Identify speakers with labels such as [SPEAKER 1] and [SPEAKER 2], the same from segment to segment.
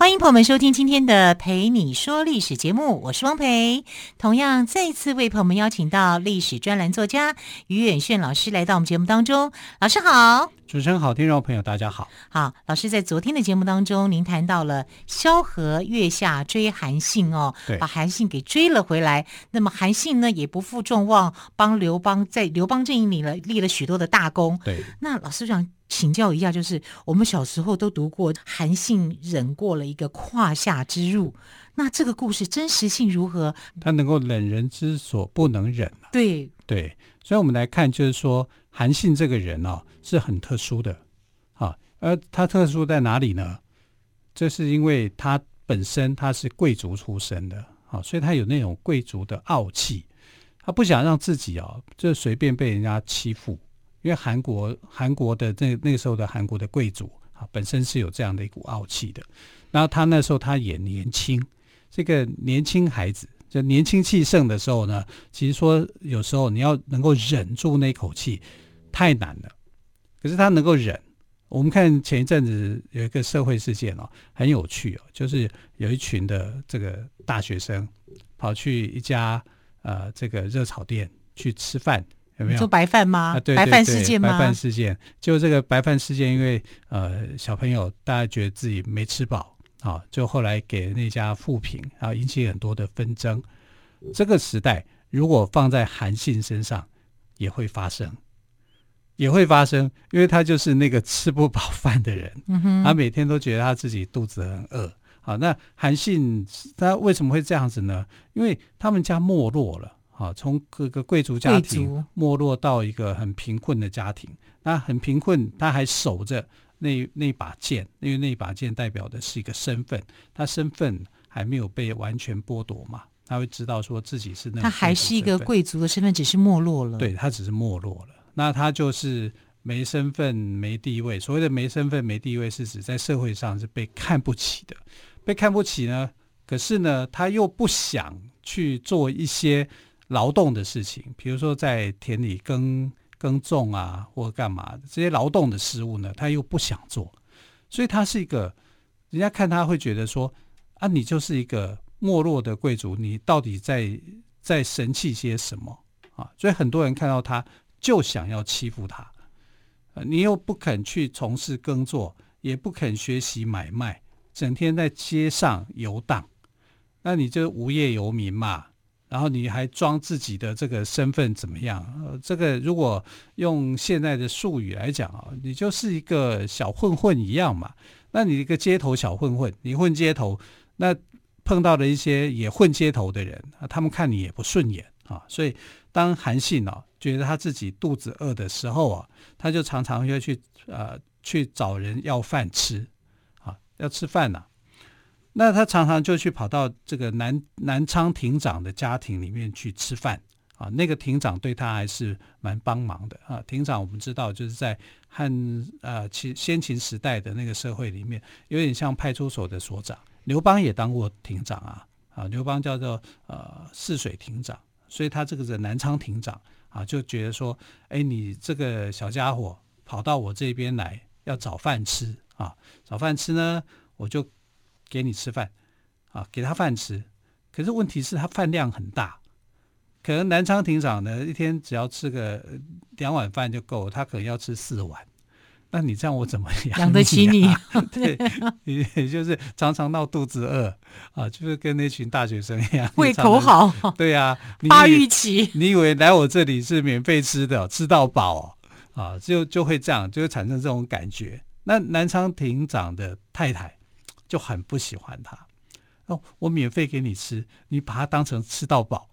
[SPEAKER 1] 欢迎朋友们收听今天的《陪你说历史》节目，我是汪培。同样再次为朋友们邀请到历史专栏作家于远炫老师来到我们节目当中。老师好，
[SPEAKER 2] 主持人好，听众朋友大家好。
[SPEAKER 1] 好，老师在昨天的节目当中，您谈到了萧何月下追韩信哦，
[SPEAKER 2] 对，
[SPEAKER 1] 把韩信给追了回来。那么韩信呢，也不负众望，帮刘邦在刘邦阵营里了立了许多的大功。
[SPEAKER 2] 对，
[SPEAKER 1] 那老师想。请教一下，就是我们小时候都读过韩信忍过了一个胯下之辱，那这个故事真实性如何？
[SPEAKER 2] 他能够忍人之所不能忍。
[SPEAKER 1] 对
[SPEAKER 2] 对，所以我们来看，就是说韩信这个人哦，是很特殊的，啊，而他特殊在哪里呢？这是因为他本身他是贵族出身的，啊，所以他有那种贵族的傲气，他不想让自己哦，就随便被人家欺负。因为韩国韩国的那那个时候的韩国的贵族啊，本身是有这样的一股傲气的。然后他那时候他也年轻，这个年轻孩子就年轻气盛的时候呢，其实说有时候你要能够忍住那口气太难了。可是他能够忍。我们看前一阵子有一个社会事件哦，很有趣哦，就是有一群的这个大学生跑去一家呃这个热炒店去吃饭。有没有做
[SPEAKER 1] 白饭吗？
[SPEAKER 2] 啊，对，对，对，
[SPEAKER 1] 白饭事件吗？
[SPEAKER 2] 白饭事件，就这个白饭事件，因为呃小朋友大家觉得自己没吃饱啊，就后来给那家负评，然后引起很多的纷争。这个时代如果放在韩信身上，也会发生，也会发生，因为他就是那个吃不饱饭的人，嗯，他每天都觉得他自己肚子很饿。好，那韩信他为什么会这样子呢？因为他们家没落了。啊，从各个贵族家庭没落到一个很贫困的家庭，那很贫困，他还守着那那把剑，因为那把剑代表的是一个身份，他身份还没有被完全剥夺嘛，他会知道说自己是那，
[SPEAKER 1] 他还是一个贵族的身份，只是没落了，
[SPEAKER 2] 对，他只是没落了，那他就是没身份、没地位。所谓的没身份、没地位，是指在社会上是被看不起的，被看不起呢，可是呢，他又不想去做一些。劳动的事情，比如说在田里耕耕种啊，或干嘛这些劳动的事物呢，他又不想做，所以他是一个，人家看他会觉得说，啊，你就是一个没落的贵族，你到底在在神气些什么啊？所以很多人看到他就想要欺负他，你又不肯去从事耕作，也不肯学习买卖，整天在街上游荡，那你就无业游民嘛。然后你还装自己的这个身份怎么样？呃，这个如果用现在的术语来讲啊，你就是一个小混混一样嘛。那你一个街头小混混，你混街头，那碰到了一些也混街头的人，他们看你也不顺眼啊。所以当韩信啊觉得他自己肚子饿的时候啊，他就常常要去呃去找人要饭吃啊，要吃饭呐、那他常常就去跑到这个南南昌亭长的家庭里面去吃饭啊，那个亭长对他还是蛮帮忙的啊。亭长我们知道就是在汉呃秦先秦时代的那个社会里面，有点像派出所的所长。刘邦也当过亭长啊，啊，刘邦叫做呃泗水亭长，所以他这个是南昌亭长啊，就觉得说，哎，你这个小家伙跑到我这边来要找饭吃啊，找饭吃呢，我就。给你吃饭，啊，给他饭吃，可是问题是他饭量很大，可能南昌亭长呢一天只要吃个两碗饭就够，他可能要吃四碗，那你这样我怎么养、啊、
[SPEAKER 1] 养得起你？
[SPEAKER 2] 对，也就是常常闹肚子饿啊，就是跟那群大学生一样，
[SPEAKER 1] 胃口好，
[SPEAKER 2] 对呀、啊，
[SPEAKER 1] 发育期，
[SPEAKER 2] 你以为来我这里是免费吃的，吃到饱啊，就就会这样，就会产生这种感觉。那南昌亭长的太太。就很不喜欢他。哦，我免费给你吃，你把它当成吃到饱，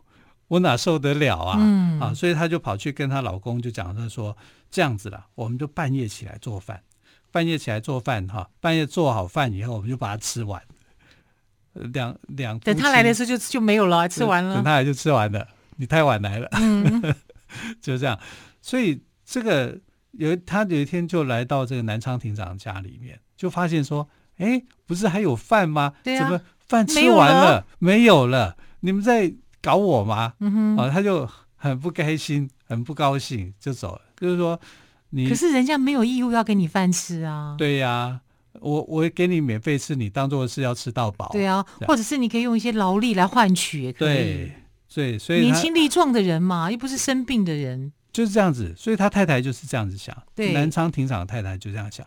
[SPEAKER 2] 我哪受得了啊？嗯、啊，所以他就跑去跟她老公就讲，他说这样子了，我们就半夜起来做饭，半夜起来做饭哈，半夜做好饭以后，我们就把它吃完，两两
[SPEAKER 1] 等他来的时候就就没有了，吃完了，
[SPEAKER 2] 等他来就吃完了，你太晚来了，嗯、就这样，所以这个有他有一天就来到这个南昌亭长家里面，就发现说，哎，不是还有饭吗？
[SPEAKER 1] 对啊，
[SPEAKER 2] 怎么饭吃完了？没有了，你们在搞我吗？
[SPEAKER 1] 嗯哼，
[SPEAKER 2] 啊，他就很不开心，很不高兴，就走了。就是说，你
[SPEAKER 1] 可是人家没有义务要给你饭吃啊。
[SPEAKER 2] 对呀、啊，我我给你免费吃，你当做是要吃到饱。
[SPEAKER 1] 对啊，或者是你可以用一些劳力来换取也可以。
[SPEAKER 2] 对，对，所以
[SPEAKER 1] 年轻力壮的人嘛，又不是生病的人。
[SPEAKER 2] 就是这样子，所以他太太就是这样子想。
[SPEAKER 1] 对，
[SPEAKER 2] 南昌庭长的太太就这样想。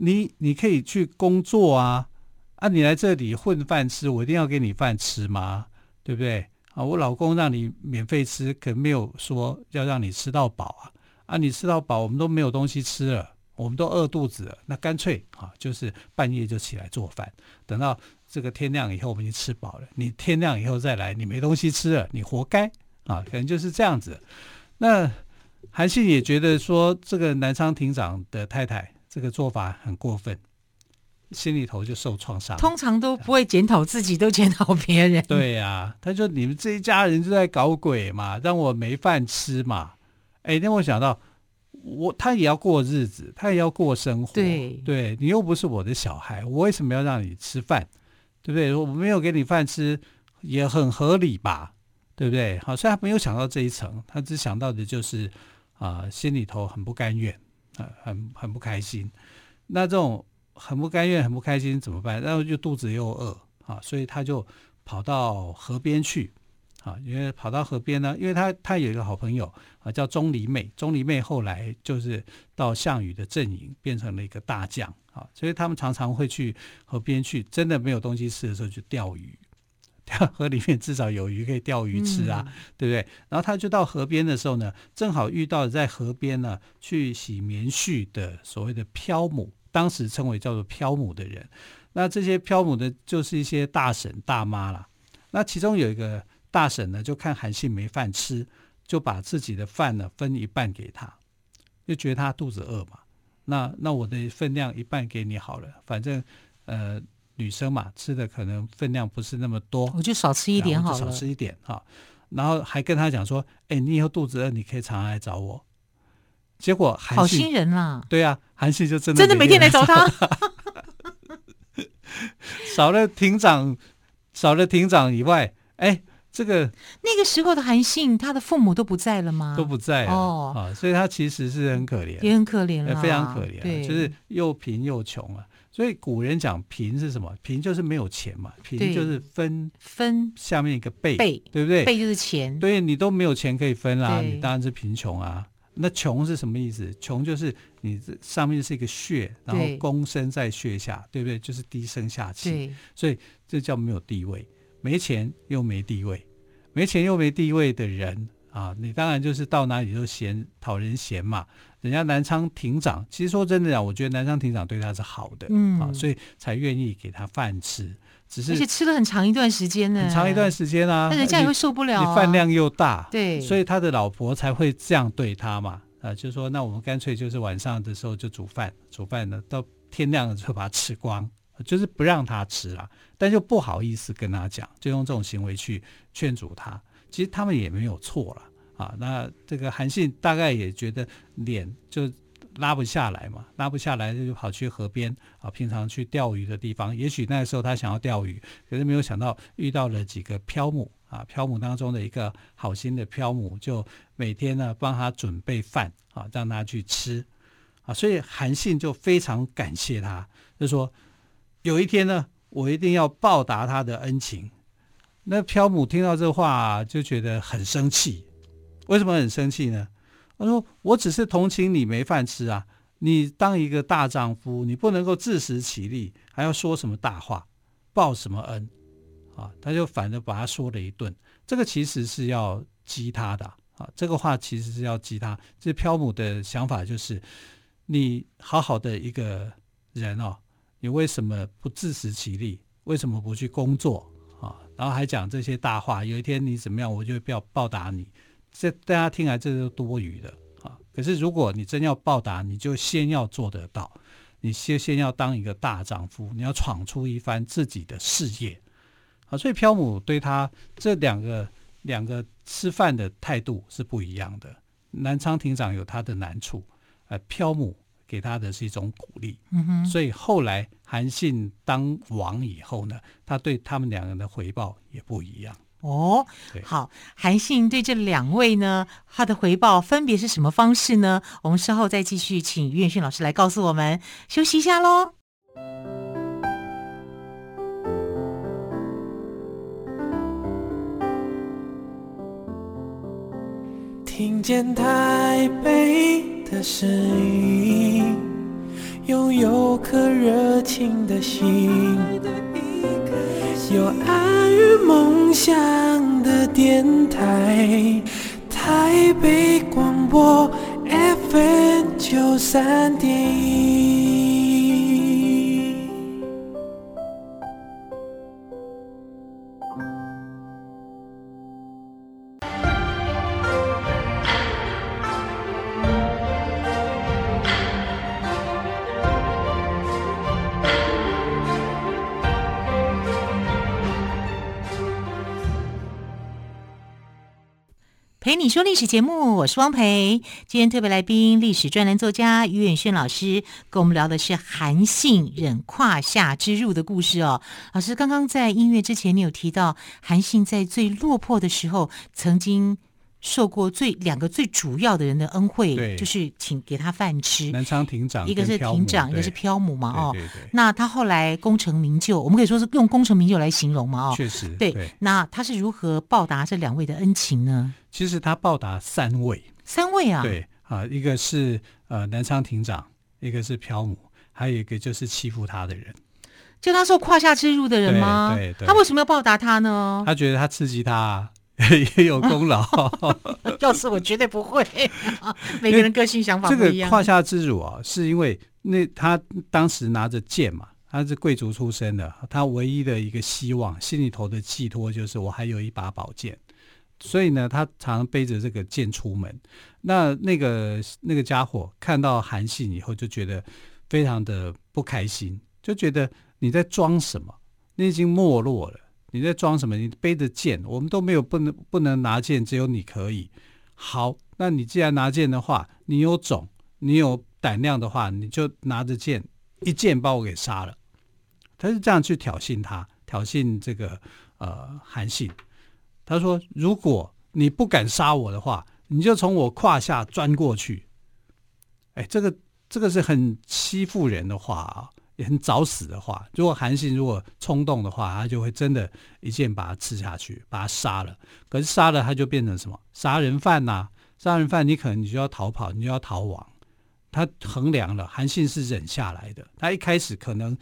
[SPEAKER 2] 你你可以去工作啊，啊，你来这里混饭吃，我一定要给你饭吃吗？对不对？啊，我老公让你免费吃，可没有说要让你吃到饱啊。啊，你吃到饱，我们都没有东西吃了，我们都饿肚子了。那干脆啊，就是半夜就起来做饭，等到这个天亮以后，我们已经吃饱了。你天亮以后再来，你没东西吃了，你活该啊！可能就是这样子。那。韩信也觉得说，这个南昌亭长的太太这个做法很过分，心里头就受创伤。
[SPEAKER 1] 通常都不会检讨自己，都检讨别人。
[SPEAKER 2] 对呀、啊，他说你们这一家人就在搞鬼嘛，让我没饭吃嘛。哎，那我想到，我他也要过日子，他也要过生活。
[SPEAKER 1] 对，
[SPEAKER 2] 对你又不是我的小孩，我为什么要让你吃饭？对不对？我没有给你饭吃，也很合理吧？对不对？好，所以他没有想到这一层，他只想到的就是。啊，心里头很不甘愿，很很不开心。那这种很不甘愿、很不开心怎么办？然后就肚子又饿啊，所以他就跑到河边去啊。因为跑到河边呢，因为他他有一个好朋友啊，叫钟离昧。钟离昧后来就是到项羽的阵营，变成了一个大将啊。所以他们常常会去河边去，真的没有东西吃的时候去钓鱼。河里面至少有鱼可以钓鱼吃啊，嗯、对不对？然后他就到河边的时候呢，正好遇到在河边呢去洗棉絮的所谓的漂母，当时称为叫做漂母的人。那这些漂母的，就是一些大婶大妈啦。那其中有一个大婶呢，就看韩信没饭吃，就把自己的饭呢分一半给他，就觉得他肚子饿嘛。那那我的分量一半给你好了，反正呃。女生嘛，吃的可能分量不是那么多，
[SPEAKER 1] 我就少吃一点好了，
[SPEAKER 2] 少吃一点哈。然后还跟他讲说：“哎，你以后肚子饿，你可以常常来找我。”结果韩信
[SPEAKER 1] 好心人啦，
[SPEAKER 2] 对呀、啊，韩信就真的
[SPEAKER 1] 真的每天来找他。
[SPEAKER 2] 少了亭长，少了亭长以外，哎，这个
[SPEAKER 1] 那个时候的韩信，他的父母都不在了吗？
[SPEAKER 2] 都不在哦，啊，所以他其实是很可怜，
[SPEAKER 1] 也很可怜了，
[SPEAKER 2] 非常可怜，对，就是又贫又穷啊。所以古人讲贫是什么？贫就是没有钱嘛。贫就是分分下面一个贝，对不对？
[SPEAKER 1] 贝就是钱。
[SPEAKER 2] 对，你都没有钱可以分啦，你当然是贫穷啊。那穷是什么意思？穷就是你这上面是一个穴，然后躬身在穴下，对不对？就是低声下气。所以这叫没有地位，没钱又没地位，没钱又没地位的人啊，你当然就是到哪里都嫌讨人嫌嘛。人家南昌亭长，其实说真的讲，我觉得南昌亭长对他是好的，嗯啊，所以才愿意给他饭吃。只是
[SPEAKER 1] 而且吃了很长一段时间呢，
[SPEAKER 2] 很长一段时间啊，
[SPEAKER 1] 那人家也会受不了，啊，
[SPEAKER 2] 你饭量又大，
[SPEAKER 1] 对，
[SPEAKER 2] 所以他的老婆才会这样对他嘛，啊，就说那我们干脆就是晚上的时候就煮饭，煮饭呢到天亮了就把它吃光，就是不让他吃了，但就不好意思跟他讲，就用这种行为去劝阻他。其实他们也没有错了。啊，那这个韩信大概也觉得脸就拉不下来嘛，拉不下来就跑去河边啊，平常去钓鱼的地方。也许那个时候他想要钓鱼，可是没有想到遇到了几个漂母啊，漂母当中的一个好心的漂母，就每天呢帮他准备饭啊，让他去吃啊。所以韩信就非常感谢他，就说有一天呢，我一定要报答他的恩情。那漂母听到这话就觉得很生气。为什么很生气呢？他说：“我只是同情你没饭吃啊！你当一个大丈夫，你不能够自食其力，还要说什么大话，报什么恩啊？”他就反正把他说了一顿。这个其实是要激他的啊！这个话其实是要激他。这漂母的想法就是：你好好的一个人哦，你为什么不自食其力？为什么不去工作啊？然后还讲这些大话。有一天你怎么样，我就会报答你。这大家听来这是多余的啊！可是如果你真要报答，你就先要做得到，你先先要当一个大丈夫，你要闯出一番自己的事业啊！所以漂母对他这两个两个吃饭的态度是不一样的。南昌亭长有他的难处，呃，漂母给他的是一种鼓励，
[SPEAKER 1] 嗯哼，
[SPEAKER 2] 所以后来韩信当王以后呢，他对他们两个人的回报也不一样。
[SPEAKER 1] 哦，好，韩信对这两位呢，他的回报分别是什么方式呢？我们稍后再继续请于远逊老师来告诉我们。休息一下喽。
[SPEAKER 3] 听见台北的声音，拥有颗热情的心。我爱与梦想的电台，台北广播 FM 九三点一。
[SPEAKER 1] 陪你说历史节目，我是汪培。今天特别来宾，历史专栏作家于远轩老师，跟我们聊的是韩信忍胯下之辱的故事哦。老师刚刚在音乐之前，你有提到韩信在最落魄的时候，曾经。受过最两个最主要的人的恩惠，就是请给他饭吃。
[SPEAKER 2] 南昌亭长，
[SPEAKER 1] 一个是亭
[SPEAKER 2] 长，
[SPEAKER 1] 一个是漂母嘛，哦，那他后来功成名就，我们可以说是用功成名就来形容嘛，哦，
[SPEAKER 2] 确实，
[SPEAKER 1] 对。
[SPEAKER 2] 对
[SPEAKER 1] 那他是如何报答这两位的恩情呢？
[SPEAKER 2] 其实他报答三位，
[SPEAKER 1] 三位啊，
[SPEAKER 2] 对啊，一个是呃南昌亭长，一个是漂母，还有一个就是欺负他的人，
[SPEAKER 1] 就他受胯下之辱的人吗？
[SPEAKER 2] 对，对对，
[SPEAKER 1] 他为什么要报答他呢？
[SPEAKER 2] 他觉得他刺激他。也有功劳，
[SPEAKER 1] 要是我绝对不会。每个人个性想法不一样。
[SPEAKER 2] 这个胯下之辱啊，是因为那他当时拿着剑嘛，他是贵族出身的，他唯一的一个希望，心里头的寄托就是我还有一把宝剑，所以呢，他常常背着这个剑出门。那那个那个家伙看到韩信以后，就觉得非常的不开心，就觉得你在装什么？你已经没落了。你在装什么？你背着剑，我们都没有不能不能拿剑，只有你可以。好，那你既然拿剑的话，你有种，你有胆量的话，你就拿着剑一剑把我给杀了。他是这样去挑衅他，挑衅这个呃韩信。他说：“如果你不敢杀我的话，你就从我胯下钻过去。”哎，这个这个是很欺负人的话啊。也很早死的话，如果韩信如果冲动的话，他就会真的一剑把他刺下去，把他杀了。可是杀了他就变成什么？杀人犯呐、杀人犯你可能你就要逃跑，你就要逃亡。他衡量了，韩信是忍下来的。他一开始可能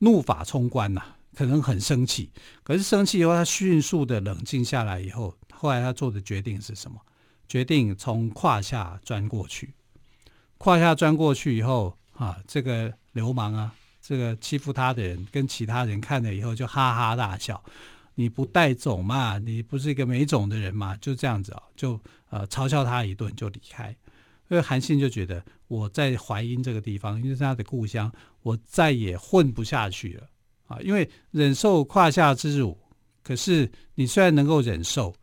[SPEAKER 2] 怒发冲冠呐、可能很生气。可是生气以后，他迅速的冷静下来以后，后来他做的决定是什么？决定从胯下钻过去。胯下钻过去以后啊，这个流氓啊！这个欺负他的人跟其他人看了以后就哈哈大笑，你不带种嘛？你不是一个没种的人嘛？就这样子啊，就呃嘲笑他一顿就离开。所以韩信就觉得我在淮阴这个地方，因为是他的故乡，我再也混不下去了啊！因为忍受胯下之辱，可是你虽然能够忍受，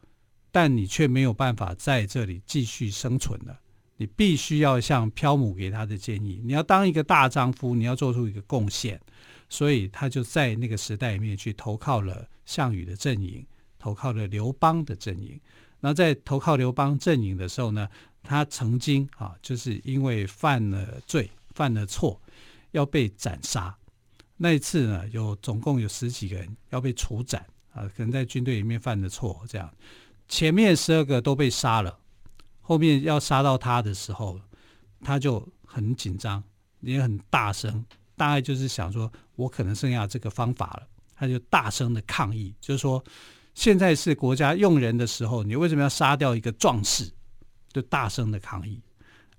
[SPEAKER 2] 但你却没有办法在这里继续生存了。你必须要像漂母给他的建议，你要当一个大丈夫，你要做出一个贡献，所以他就在那个时代里面去投靠了项羽的阵营，投靠了刘邦的阵营。那在投靠刘邦阵营的时候呢，他曾经啊，就是因为犯了罪、犯了错，要被斩杀。那一次呢，有总共有十几个人要被处斩啊，可能在军队里面犯了错，这样前面十二个都被杀了。后面要杀到他的时候，他就很紧张，也很大声，大概就是想说，我可能剩下这个方法了。他就大声的抗议，就是说，现在是国家用人的时候，你为什么要杀掉一个壮士？就大声的抗议。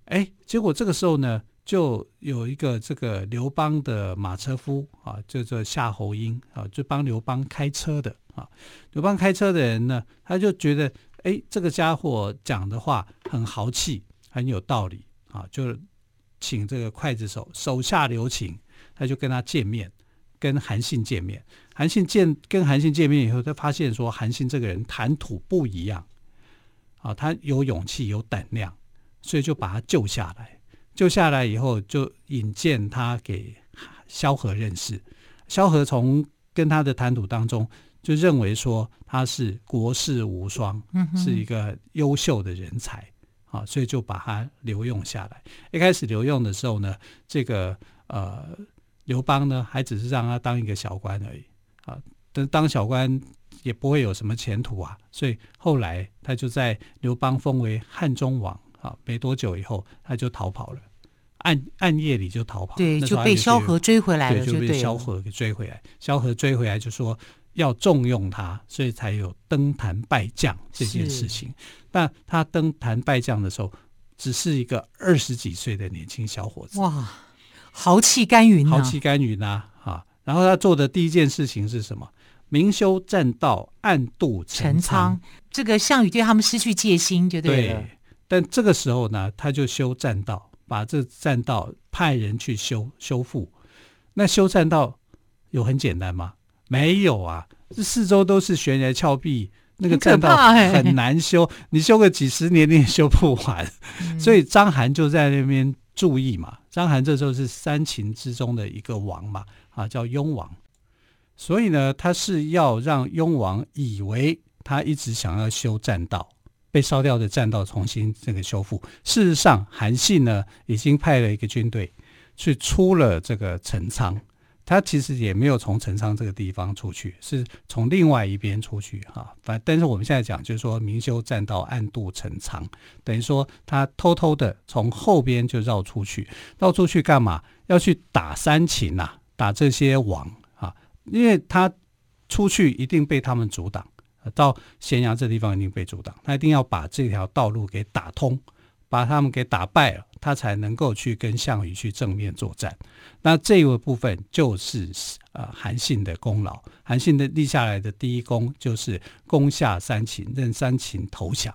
[SPEAKER 2] 哎，结果这个时候呢，就有一个这个刘邦的马车夫啊，叫做夏侯婴啊，就帮刘邦开车的啊。刘邦开车的人呢，他就觉得。哎，这个家伙讲的话很豪气，很有道理啊！就请这个刽子手手下留情，他就跟他见面，跟韩信见面。韩信见跟韩信见面以后，他发现说韩信这个人谈吐不一样啊，他有勇气，有胆量，所以就把他救下来。救下来以后，就引荐他给萧何认识。萧何从跟他的谈吐当中，就认为说他是国士无双，嗯、是一个优秀的人才啊，所以就把他留用下来。一开始留用的时候呢，这个呃刘邦呢，还只是让他当一个小官而已啊，但当小官也不会有什么前途啊，所以后来他就在刘邦封为汉中王啊，没多久以后他就逃跑了，暗暗夜里就逃跑，
[SPEAKER 1] 对，就被萧何追回来了，
[SPEAKER 2] 对，就被萧何给追回来。萧何追回来就说。要重用他，所以才有登坛拜将这件事情。但他登坛拜将的时候，只是一个二十几岁的年轻小伙子。
[SPEAKER 1] 哇，豪气干云，
[SPEAKER 2] 豪气干云呐！啊，然后他做的第一件事情是什么？明修栈道，暗度陈仓。
[SPEAKER 1] 这个项羽对他们失去戒心，就对了。对，
[SPEAKER 2] 但这个时候呢，他就修栈道，把这栈道派人去修修复。那修栈道有很简单吗？没有啊，这四周都是悬崖峭壁，那个栈道很难修，你修个几十年你也修不完。嗯、所以章邯就在那边注意嘛。章邯这时候是三秦之中的一个王嘛，啊，叫雍王。所以呢，他是要让雍王以为他一直想要修栈道，被烧掉的栈道重新这个修复。事实上，韩信呢已经派了一个军队去出了这个陈仓。他其实也没有从陈仓这个地方出去，是从另外一边出去哈。反但是我们现在讲，就是说明修栈道，暗度陈仓，等于说他偷偷的从后边就绕出去，绕出去干嘛？要去打三秦呐，打这些王啊，因为他出去一定被他们阻挡，到咸阳这地方一定被阻挡，他一定要把这条道路给打通。把他们给打败了，他才能够去跟项羽去正面作战。那这个部分就是呃韩信的功劳。韩信的立下来的第一功就是攻下三秦，让三秦投降。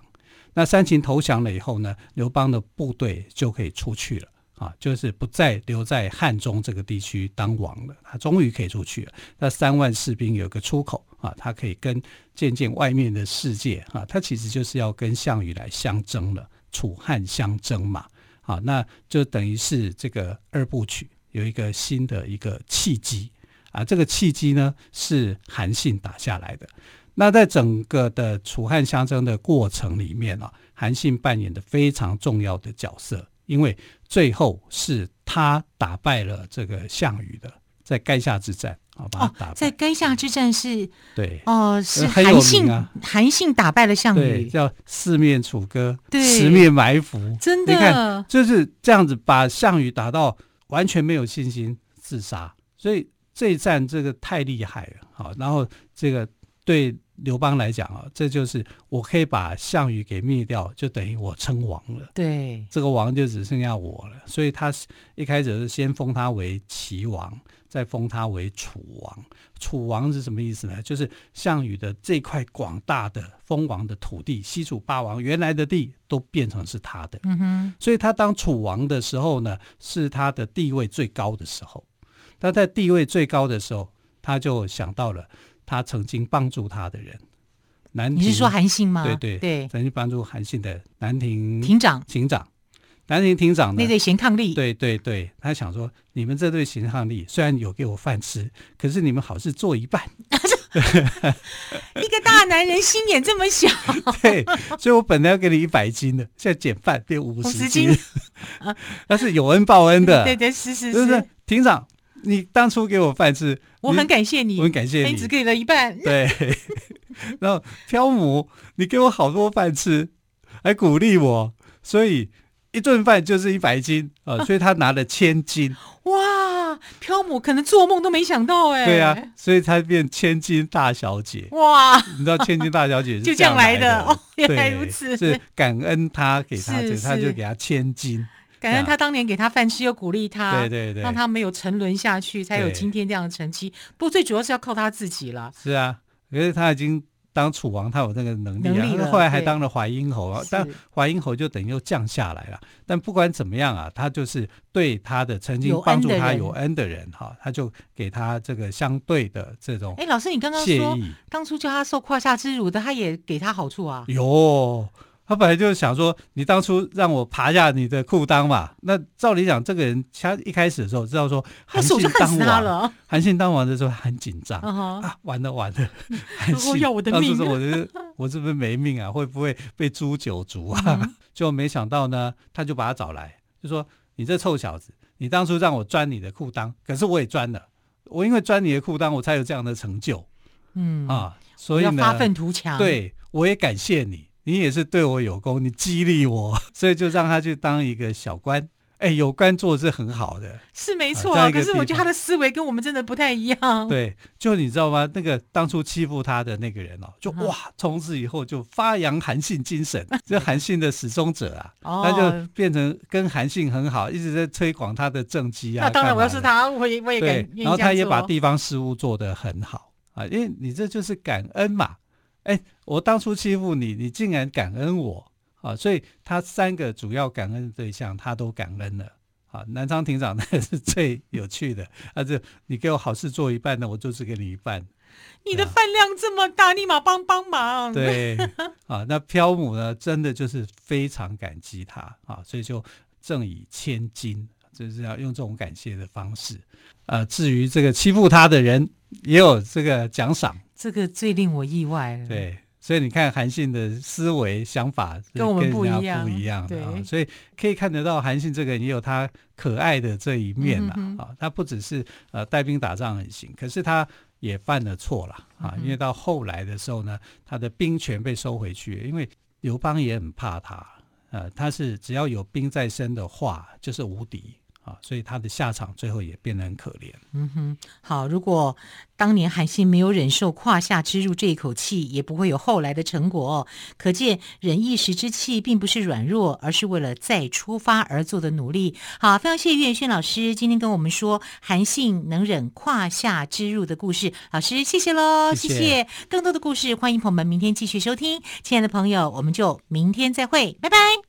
[SPEAKER 2] 那三秦投降了以后呢，刘邦的部队就可以出去了啊，就是不再留在汉中这个地区当王了。他终于可以出去了。那三万士兵有个出口啊，他可以跟见见外面的世界啊。他其实就是要跟项羽来相争了。楚汉相争嘛，好，那就等于是这个二部曲有一个新的一个契机啊，这个契机呢是韩信打下来的。那在整个的楚汉相争的过程里面啊，韩信扮演的非常重要的角色，因为最后是他打败了这个项羽的，在垓下之战。哦，
[SPEAKER 1] 在垓下之战是，
[SPEAKER 2] 对，
[SPEAKER 1] 哦、呃，是韩信，啊、韩信打败了项羽，
[SPEAKER 2] 叫四面楚歌，对，十面埋伏，
[SPEAKER 1] 真的，
[SPEAKER 2] 你看就是这样子，把项羽打到完全没有信心，自杀。所以这一战这个太厉害了，好，然后这个对刘邦来讲啊，这就是我可以把项羽给灭掉，就等于我称王了，
[SPEAKER 1] 对，
[SPEAKER 2] 这个王就只剩下我了。所以他一开始是先封他为齐王。再封他为楚王，楚王是什么意思呢？就是项羽的这块广大的封王的土地，西楚霸王原来的地都变成是他的。嗯哼，所以他当楚王的时候呢，是他的地位最高的时候。他在地位最高的时候，他就想到了他曾经帮助他的人，南。
[SPEAKER 1] 你是说韩信吗？
[SPEAKER 2] 对对对，曾经帮助韩信的南亭
[SPEAKER 1] 亭长，
[SPEAKER 2] 亭长。南亭亭长呢？
[SPEAKER 1] 那对咸伉俪。
[SPEAKER 2] 对对对，他想说，你们这对咸伉俪虽然有给我饭吃，可是你们好事做一半。
[SPEAKER 1] 一个大男人心眼这么小。
[SPEAKER 2] 对，所以我本来要给你一百斤的，现在减半变五十斤。那是有恩报恩的。
[SPEAKER 1] 对对是是是。
[SPEAKER 2] 是不是？亭长，你当初给我饭吃，
[SPEAKER 1] 我很感谢你，
[SPEAKER 2] 我很感谢你，
[SPEAKER 1] 你只给了一半。
[SPEAKER 2] 对。然后挑母，你给我好多饭吃，还鼓励我，所以。一顿饭就是一百斤啊、呃，所以他拿了千金。
[SPEAKER 1] 哇，飘母可能做梦都没想到哎。
[SPEAKER 2] 对啊，所以他变千金大小姐。
[SPEAKER 1] 哇，
[SPEAKER 2] 你知道千金大小姐是这
[SPEAKER 1] 就这样来的哦，原来如此。
[SPEAKER 2] 是感恩他给他，是是他就给他千金。
[SPEAKER 1] 感恩他当年给他饭吃，又鼓励他，
[SPEAKER 2] 对对对，
[SPEAKER 1] 让他没有沉沦下去，才有今天这样的成绩。不过最主要是要靠他自己了。
[SPEAKER 2] 是啊，可是他已经。当楚王，他有那个能力啊，力后来还当了淮阴侯啊，但淮阴侯就等于又降下来了。但不管怎么样啊，他就是对他的曾经帮助他有恩的人哈，他就给他这个相对的这种。哎，
[SPEAKER 1] 老师，你刚刚说当初叫他受胯下之辱的，他也给他好处啊？
[SPEAKER 2] 有，他本来就是想说，你当初让我爬下你的裤裆嘛。那照理讲，这个人他一开始的时候知道说韩信当王，韩信当王的时候很紧张、uh huh. 啊，完了完了，韩信
[SPEAKER 1] 要我的命，
[SPEAKER 2] 我 是我是不是没命啊？会不会被诛九族啊？嗯、就没想到呢，他就把他找来，就说你这臭小子，你当初让我钻你的裤裆，可是我也钻了，我因为钻你的裤裆，我才有这样的成就，嗯啊，所以呢，
[SPEAKER 1] 发愤图强，
[SPEAKER 2] 对，我也感谢你。你也是对我有功，你激励我，所以就让他去当一个小官。哎，有官做是很好的，
[SPEAKER 1] 是没错啊。可是我觉得他的思维跟我们真的不太一样。
[SPEAKER 2] 对，就你知道吗？那个当初欺负他的那个人哦，就哇，从此以后就发扬韩信精神，这韩信的始终者啊，他就变成跟韩信很好，一直在推广他的政绩啊。
[SPEAKER 1] 那当然，我要是他，我也我也
[SPEAKER 2] 对。然后他也把地方事务做得很好啊，因为你这就是感恩嘛。哎，我当初欺负你，你竟然感恩我啊！所以他三个主要感恩的对象，他都感恩了啊。南昌庭长那是最有趣的，啊，就你给我好事做一半呢，我就只给你一半。
[SPEAKER 1] 你的饭量这么大，立马帮帮忙。
[SPEAKER 2] 对啊，那漂母呢，真的就是非常感激他啊，所以就赠以千金，就是要用这种感谢的方式。呃，至于这个欺负他的人，也有这个奖赏。
[SPEAKER 1] 这个最令我意外了。
[SPEAKER 2] 对，所以你看韩信的思维想法跟，跟我们不一样，不一样的啊。所以可以看得到韩信这个人也有他可爱的这一面啊，他不只是呃带兵打仗很行，可是他也犯了错了啊。因为到后来的时候呢，他的兵权被收回去，因为刘邦也很怕他。呃，他是只要有兵在身的话，就是无敌。啊，所以他的下场最后也变得很可怜。
[SPEAKER 1] 嗯哼，好，如果当年韩信没有忍受胯下之辱这一口气，也不会有后来的成果哦。可见忍一时之气并不是软弱，而是为了再出发而做的努力。好，非常谢谢岳轩老师今天跟我们说韩信能忍胯下之辱的故事。老师，谢谢喽，谢谢。谢谢。更多的故事，欢迎朋友们明天继续收听。亲爱的朋友，我们就明天再会，拜拜。